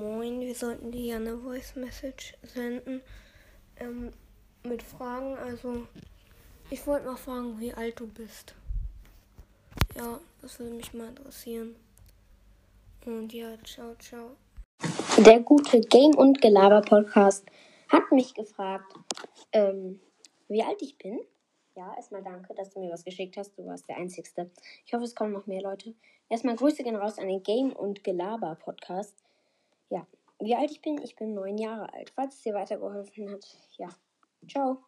Moin, wir sollten dir ja eine Voice Message senden ähm, mit Fragen. Also, ich wollte mal fragen, wie alt du bist. Ja, das würde mich mal interessieren. Und ja, ciao, ciao. Der gute Game- und Gelaber-Podcast hat mich gefragt, ähm, wie alt ich bin. Ja, erstmal danke, dass du mir was geschickt hast. Du warst der Einzigste. Ich hoffe, es kommen noch mehr Leute. Erstmal Grüße gehen raus an den Game- und Gelaber-Podcast. Ja, wie alt ich bin? Ich bin neun Jahre alt. Falls es dir weitergeholfen hat, ja. Ciao.